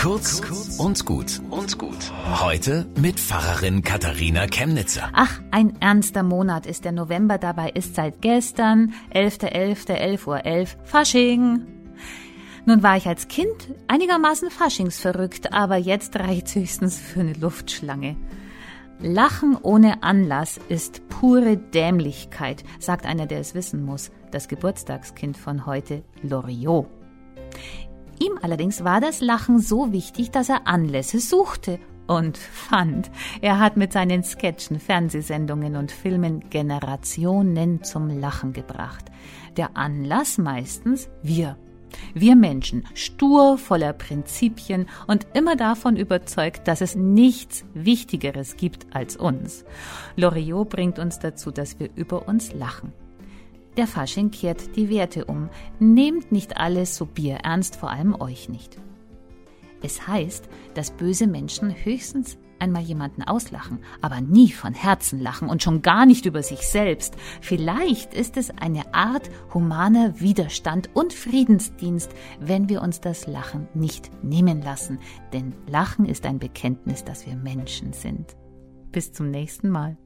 Kurz und gut und gut. Heute mit Pfarrerin Katharina Chemnitzer. Ach, ein ernster Monat ist der November, dabei ist seit gestern 11.11. 11 Uhr 11 Fasching. Nun war ich als Kind einigermaßen faschingsverrückt, aber jetzt reicht's höchstens für eine Luftschlange. Lachen ohne Anlass ist pure Dämlichkeit, sagt einer, der es wissen muss, das Geburtstagskind von heute, Loriot. Ihm allerdings war das Lachen so wichtig, dass er Anlässe suchte und fand. Er hat mit seinen Sketchen, Fernsehsendungen und Filmen Generationen zum Lachen gebracht. Der Anlass meistens wir wir Menschen, stur, voller Prinzipien und immer davon überzeugt, dass es nichts Wichtigeres gibt als uns. Loriot bringt uns dazu, dass wir über uns lachen. Der Fasching kehrt die Werte um. Nehmt nicht alles so bierernst, vor allem euch nicht. Es heißt, dass böse Menschen höchstens einmal jemanden auslachen, aber nie von Herzen lachen und schon gar nicht über sich selbst. Vielleicht ist es eine Art humaner Widerstand und Friedensdienst, wenn wir uns das Lachen nicht nehmen lassen. Denn Lachen ist ein Bekenntnis, dass wir Menschen sind. Bis zum nächsten Mal.